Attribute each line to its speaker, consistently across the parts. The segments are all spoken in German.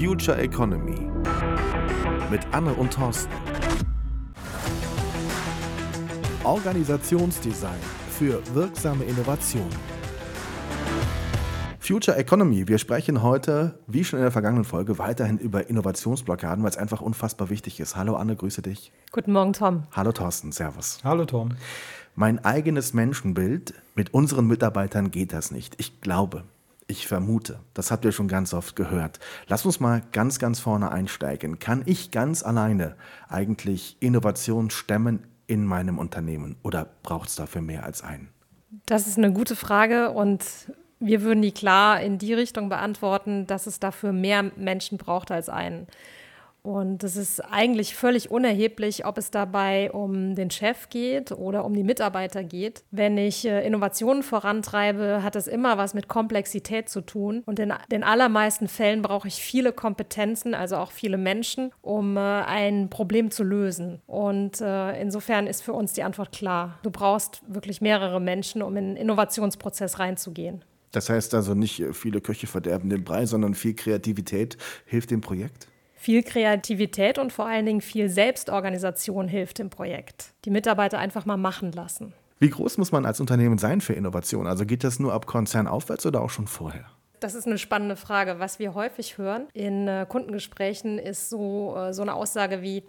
Speaker 1: Future Economy mit Anne und Thorsten. Organisationsdesign für wirksame Innovation. Future Economy. Wir sprechen heute, wie schon in der vergangenen Folge, weiterhin über Innovationsblockaden, weil es einfach unfassbar wichtig ist. Hallo Anne, grüße dich.
Speaker 2: Guten Morgen, Tom.
Speaker 1: Hallo Thorsten, Servus.
Speaker 3: Hallo Tom.
Speaker 1: Mein eigenes Menschenbild mit unseren Mitarbeitern geht das nicht. Ich glaube, ich vermute, das habt ihr schon ganz oft gehört. Lass uns mal ganz, ganz vorne einsteigen. Kann ich ganz alleine eigentlich Innovation stemmen in meinem Unternehmen oder braucht es dafür mehr als einen?
Speaker 2: Das ist eine gute Frage und wir würden die klar in die Richtung beantworten, dass es dafür mehr Menschen braucht als einen. Und es ist eigentlich völlig unerheblich, ob es dabei um den Chef geht oder um die Mitarbeiter geht. Wenn ich äh, Innovationen vorantreibe, hat es immer was mit Komplexität zu tun. Und in den allermeisten Fällen brauche ich viele Kompetenzen, also auch viele Menschen, um äh, ein Problem zu lösen. Und äh, insofern ist für uns die Antwort klar. Du brauchst wirklich mehrere Menschen, um in den Innovationsprozess reinzugehen.
Speaker 1: Das heißt also nicht viele Köche verderben den Brei, sondern viel Kreativität hilft dem Projekt?
Speaker 2: Viel Kreativität und vor allen Dingen viel Selbstorganisation hilft im Projekt. Die Mitarbeiter einfach mal machen lassen.
Speaker 1: Wie groß muss man als Unternehmen sein für Innovation? Also geht das nur ab Konzern aufwärts oder auch schon vorher?
Speaker 2: Das ist eine spannende Frage. Was wir häufig hören in äh, Kundengesprächen ist so, äh, so eine Aussage wie,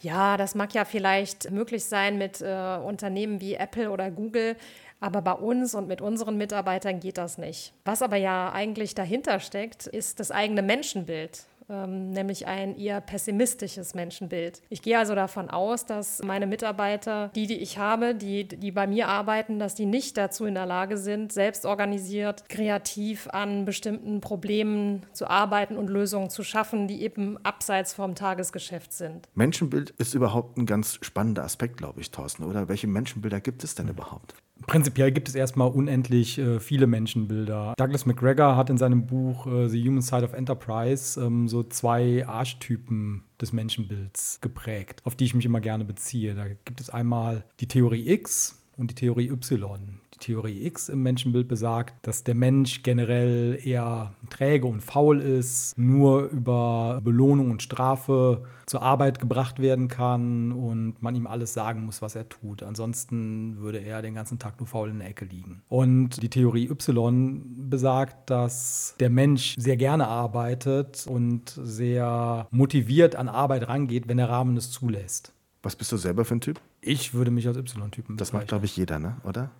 Speaker 2: ja, das mag ja vielleicht möglich sein mit äh, Unternehmen wie Apple oder Google, aber bei uns und mit unseren Mitarbeitern geht das nicht. Was aber ja eigentlich dahinter steckt, ist das eigene Menschenbild ähm, nämlich ein eher pessimistisches Menschenbild. Ich gehe also davon aus, dass meine Mitarbeiter, die, die ich habe, die, die bei mir arbeiten, dass die nicht dazu in der Lage sind, selbst organisiert, kreativ an bestimmten Problemen zu arbeiten und Lösungen zu schaffen, die eben abseits vom Tagesgeschäft sind.
Speaker 1: Menschenbild ist überhaupt ein ganz spannender Aspekt, glaube ich, Thorsten, oder? Welche Menschenbilder gibt es denn überhaupt?
Speaker 3: Prinzipiell gibt es erstmal unendlich äh, viele Menschenbilder. Douglas McGregor hat in seinem Buch äh, The Human Side of Enterprise ähm, so zwei Archetypen des Menschenbilds geprägt, auf die ich mich immer gerne beziehe. Da gibt es einmal die Theorie X und die Theorie Y. Die Theorie X im Menschenbild besagt, dass der Mensch generell eher träge und faul ist, nur über Belohnung und Strafe zur Arbeit gebracht werden kann und man ihm alles sagen muss, was er tut. Ansonsten würde er den ganzen Tag nur faul in der Ecke liegen. Und die Theorie Y besagt, dass der Mensch sehr gerne arbeitet und sehr motiviert an Arbeit rangeht, wenn der Rahmen es zulässt.
Speaker 1: Was bist du selber für ein Typ?
Speaker 3: Ich würde mich als Y-Typen
Speaker 1: Das macht, glaube ich, jeder, ne? oder?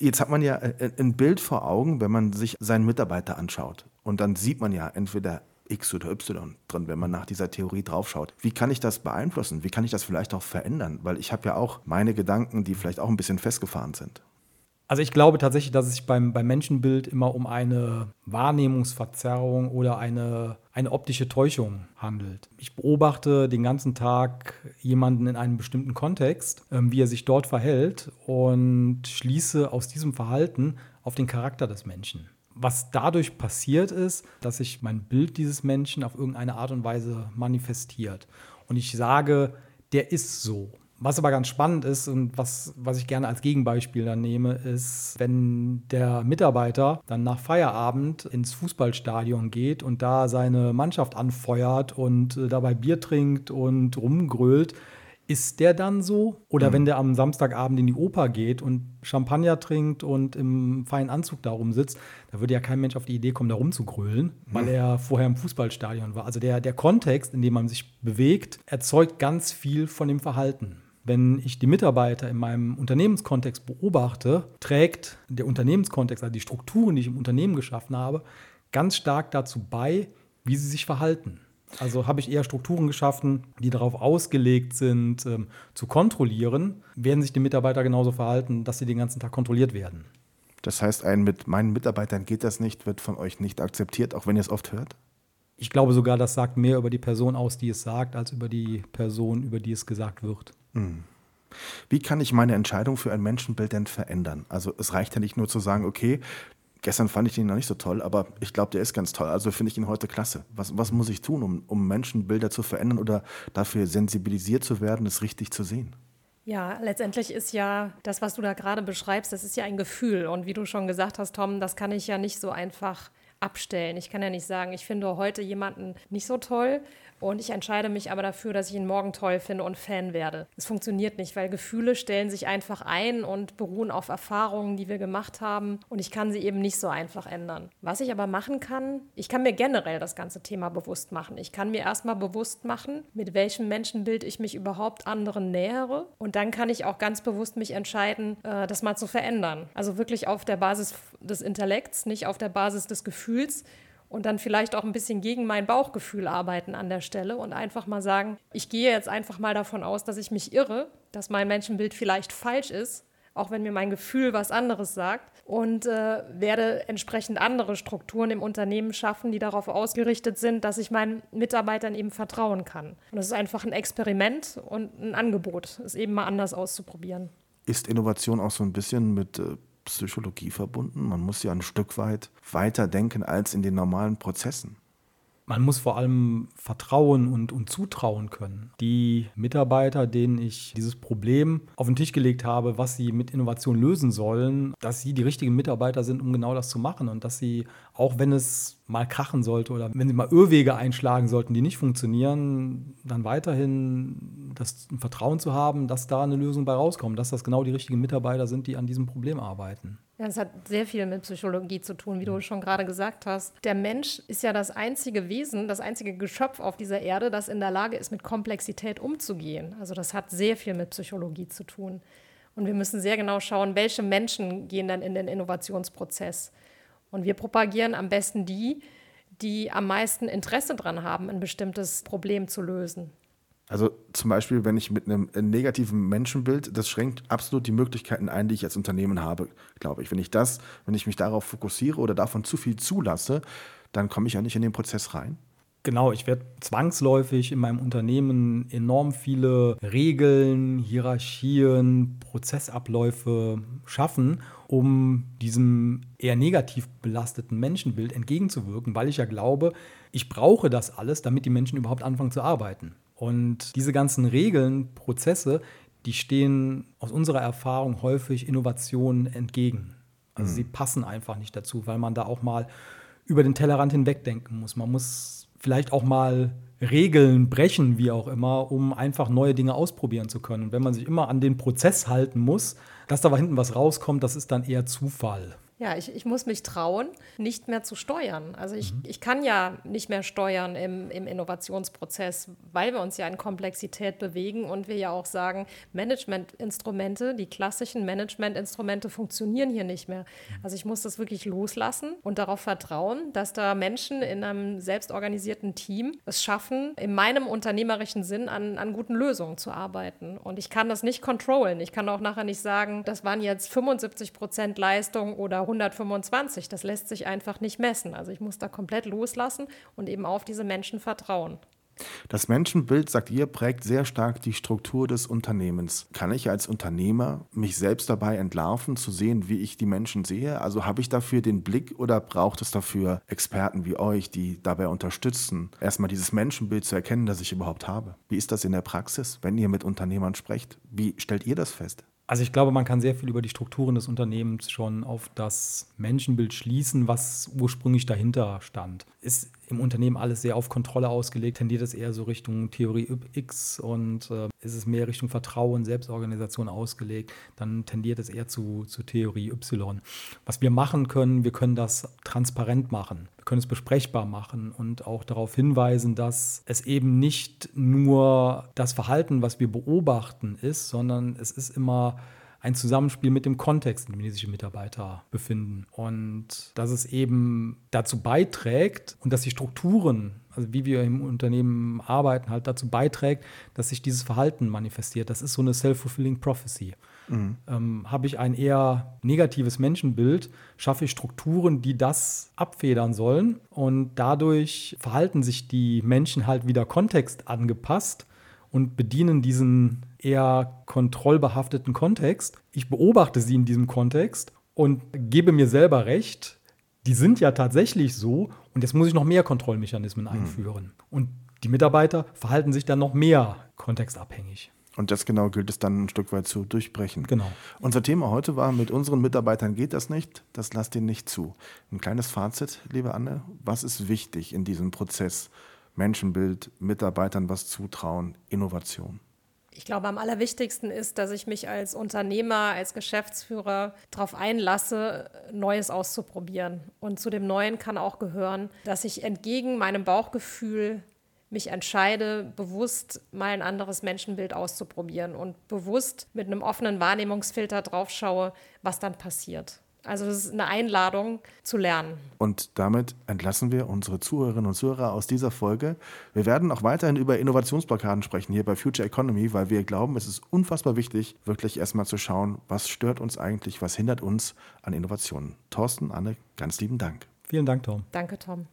Speaker 1: Jetzt hat man ja äh, äh, ein Bild vor Augen, wenn man sich seinen Mitarbeiter anschaut. Und dann sieht man ja entweder X oder Y drin, wenn man nach dieser Theorie draufschaut. Wie kann ich das beeinflussen? Wie kann ich das vielleicht auch verändern? Weil ich habe ja auch meine Gedanken, die vielleicht auch ein bisschen festgefahren sind.
Speaker 3: Also ich glaube tatsächlich, dass es sich beim, beim Menschenbild immer um eine Wahrnehmungsverzerrung oder eine, eine optische Täuschung handelt. Ich beobachte den ganzen Tag jemanden in einem bestimmten Kontext, ähm, wie er sich dort verhält und schließe aus diesem Verhalten auf den Charakter des Menschen. Was dadurch passiert ist, dass sich mein Bild dieses Menschen auf irgendeine Art und Weise manifestiert. Und ich sage, der ist so. Was aber ganz spannend ist und was, was ich gerne als Gegenbeispiel dann nehme, ist, wenn der Mitarbeiter dann nach Feierabend ins Fußballstadion geht und da seine Mannschaft anfeuert und äh, dabei Bier trinkt und rumgrölt, ist der dann so? Oder mhm. wenn der am Samstagabend in die Oper geht und Champagner trinkt und im feinen Anzug da rumsitzt, da würde ja kein Mensch auf die Idee kommen, da rumzugrölen, mhm. weil er vorher im Fußballstadion war. Also der, der Kontext, in dem man sich bewegt, erzeugt ganz viel von dem Verhalten. Wenn ich die Mitarbeiter in meinem Unternehmenskontext beobachte, trägt der Unternehmenskontext, also die Strukturen, die ich im Unternehmen geschaffen habe, ganz stark dazu bei, wie sie sich verhalten. Also habe ich eher Strukturen geschaffen, die darauf ausgelegt sind, ähm, zu kontrollieren, werden sich die Mitarbeiter genauso verhalten, dass sie den ganzen Tag kontrolliert werden.
Speaker 1: Das heißt, ein mit meinen Mitarbeitern geht das nicht, wird von euch nicht akzeptiert, auch wenn ihr es oft hört?
Speaker 3: Ich glaube sogar, das sagt mehr über die Person aus, die es sagt, als über die Person, über die es gesagt wird. Hm.
Speaker 1: Wie kann ich meine Entscheidung für ein Menschenbild denn verändern? Also es reicht ja nicht nur zu sagen, okay, gestern fand ich ihn noch nicht so toll, aber ich glaube, der ist ganz toll, also finde ich ihn heute klasse. Was, was muss ich tun, um, um Menschenbilder zu verändern oder dafür sensibilisiert zu werden, es richtig zu sehen?
Speaker 2: Ja, letztendlich ist ja das, was du da gerade beschreibst, das ist ja ein Gefühl. Und wie du schon gesagt hast, Tom, das kann ich ja nicht so einfach abstellen. Ich kann ja nicht sagen, ich finde heute jemanden nicht so toll und ich entscheide mich aber dafür, dass ich ihn morgen toll finde und Fan werde. Es funktioniert nicht, weil Gefühle stellen sich einfach ein und beruhen auf Erfahrungen, die wir gemacht haben. Und ich kann sie eben nicht so einfach ändern. Was ich aber machen kann, ich kann mir generell das ganze Thema bewusst machen. Ich kann mir erstmal bewusst machen, mit welchem Menschenbild ich mich überhaupt anderen nähere. Und dann kann ich auch ganz bewusst mich entscheiden, äh, das mal zu verändern. Also wirklich auf der Basis des Intellekts, nicht auf der Basis des Gefühls und dann vielleicht auch ein bisschen gegen mein Bauchgefühl arbeiten an der Stelle und einfach mal sagen, ich gehe jetzt einfach mal davon aus, dass ich mich irre, dass mein Menschenbild vielleicht falsch ist, auch wenn mir mein Gefühl was anderes sagt und äh, werde entsprechend andere Strukturen im Unternehmen schaffen, die darauf ausgerichtet sind, dass ich meinen Mitarbeitern eben vertrauen kann. Und das ist einfach ein Experiment und ein Angebot, es eben mal anders auszuprobieren.
Speaker 1: Ist Innovation auch so ein bisschen mit äh, Psychologie verbunden. Man muss ja ein Stück weit weiter denken als in den normalen Prozessen.
Speaker 3: Man muss vor allem vertrauen und, und zutrauen können. Die Mitarbeiter, denen ich dieses Problem auf den Tisch gelegt habe, was sie mit Innovation lösen sollen, dass sie die richtigen Mitarbeiter sind, um genau das zu machen und dass sie, auch wenn es mal krachen sollte oder wenn sie mal Irrwege einschlagen sollten, die nicht funktionieren, dann weiterhin das Vertrauen zu haben, dass da eine Lösung bei rauskommt, dass das genau die richtigen Mitarbeiter sind, die an diesem Problem arbeiten.
Speaker 2: Ja, es hat sehr viel mit Psychologie zu tun, wie du schon gerade gesagt hast. Der Mensch ist ja das einzige Wesen, das einzige Geschöpf auf dieser Erde, das in der Lage ist, mit Komplexität umzugehen. Also das hat sehr viel mit Psychologie zu tun. Und wir müssen sehr genau schauen, welche Menschen gehen dann in den Innovationsprozess. Und wir propagieren am besten die, die am meisten Interesse daran haben, ein bestimmtes Problem zu lösen.
Speaker 1: Also zum Beispiel, wenn ich mit einem negativen Menschenbild, das schränkt absolut die Möglichkeiten ein, die ich als Unternehmen habe, glaube ich. Wenn ich das, wenn ich mich darauf fokussiere oder davon zu viel zulasse, dann komme ich ja nicht in den Prozess rein.
Speaker 3: Genau, ich werde zwangsläufig in meinem Unternehmen enorm viele Regeln, Hierarchien, Prozessabläufe schaffen, um diesem eher negativ belasteten Menschenbild entgegenzuwirken, weil ich ja glaube, ich brauche das alles, damit die Menschen überhaupt anfangen zu arbeiten. Und diese ganzen Regeln, Prozesse, die stehen aus unserer Erfahrung häufig Innovationen entgegen. Also mhm. sie passen einfach nicht dazu, weil man da auch mal über den Tellerrand hinwegdenken muss. Man muss vielleicht auch mal Regeln brechen, wie auch immer, um einfach neue Dinge ausprobieren zu können. Und wenn man sich immer an den Prozess halten muss, dass da hinten was rauskommt, das ist dann eher Zufall.
Speaker 2: Ja, ich, ich muss mich trauen, nicht mehr zu steuern. Also ich, mhm. ich kann ja nicht mehr steuern im, im Innovationsprozess, weil wir uns ja in Komplexität bewegen und wir ja auch sagen, Managementinstrumente, die klassischen Managementinstrumente funktionieren hier nicht mehr. Mhm. Also ich muss das wirklich loslassen und darauf vertrauen, dass da Menschen in einem selbstorganisierten Team es schaffen, in meinem unternehmerischen Sinn an, an guten Lösungen zu arbeiten. Und ich kann das nicht controllen. Ich kann auch nachher nicht sagen, das waren jetzt 75 Prozent Leistung oder 125. Das lässt sich einfach nicht messen. Also ich muss da komplett loslassen und eben auf diese Menschen vertrauen.
Speaker 1: Das Menschenbild, sagt ihr, prägt sehr stark die Struktur des Unternehmens. Kann ich als Unternehmer mich selbst dabei entlarven, zu sehen, wie ich die Menschen sehe? Also habe ich dafür den Blick oder braucht es dafür Experten wie euch, die dabei unterstützen, erstmal dieses Menschenbild zu erkennen, das ich überhaupt habe? Wie ist das in der Praxis, wenn ihr mit Unternehmern sprecht? Wie stellt ihr das fest?
Speaker 3: Also ich glaube, man kann sehr viel über die Strukturen des Unternehmens schon auf das Menschenbild schließen, was ursprünglich dahinter stand. Ist im Unternehmen alles sehr auf Kontrolle ausgelegt, tendiert es eher so Richtung Theorie X und äh, ist es mehr Richtung Vertrauen, Selbstorganisation ausgelegt, dann tendiert es eher zu, zu Theorie Y. Was wir machen können, wir können das transparent machen. Wir können es besprechbar machen und auch darauf hinweisen, dass es eben nicht nur das Verhalten, was wir beobachten, ist, sondern es ist immer ein Zusammenspiel mit dem Kontext, in dem sich Mitarbeiter befinden. Und dass es eben dazu beiträgt und dass die Strukturen, also wie wir im Unternehmen arbeiten, halt dazu beiträgt, dass sich dieses Verhalten manifestiert. Das ist so eine self-fulfilling prophecy. Mhm. Ähm, Habe ich ein eher negatives Menschenbild, schaffe ich Strukturen, die das abfedern sollen. Und dadurch verhalten sich die Menschen halt wieder kontextangepasst und bedienen diesen eher kontrollbehafteten Kontext. Ich beobachte sie in diesem Kontext und gebe mir selber recht, die sind ja tatsächlich so und jetzt muss ich noch mehr Kontrollmechanismen hm. einführen. Mhm. Und die Mitarbeiter verhalten sich dann noch mehr kontextabhängig.
Speaker 1: Und das genau gilt es dann ein Stück weit zu durchbrechen.
Speaker 3: Genau.
Speaker 1: Unser Thema heute war, mit unseren Mitarbeitern geht das nicht, das lasst ihnen nicht zu. Ein kleines Fazit, liebe Anne, was ist wichtig in diesem Prozess? Menschenbild, Mitarbeitern was zutrauen, Innovation.
Speaker 2: Ich glaube, am allerwichtigsten ist, dass ich mich als Unternehmer, als Geschäftsführer darauf einlasse, Neues auszuprobieren. Und zu dem Neuen kann auch gehören, dass ich entgegen meinem Bauchgefühl mich entscheide, bewusst mal ein anderes Menschenbild auszuprobieren und bewusst mit einem offenen Wahrnehmungsfilter drauf schaue, was dann passiert. Also es ist eine Einladung zu lernen.
Speaker 1: Und damit entlassen wir unsere Zuhörerinnen und Zuhörer aus dieser Folge. Wir werden auch weiterhin über Innovationsblockaden sprechen hier bei Future Economy, weil wir glauben, es ist unfassbar wichtig, wirklich erstmal zu schauen, was stört uns eigentlich, was hindert uns an Innovationen. Thorsten, Anne, ganz lieben Dank.
Speaker 3: Vielen Dank, Tom.
Speaker 2: Danke, Tom.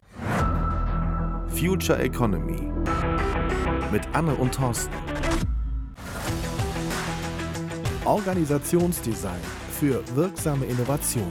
Speaker 1: Future Economy mit Anne und Thorsten. Organisationsdesign für wirksame Innovation.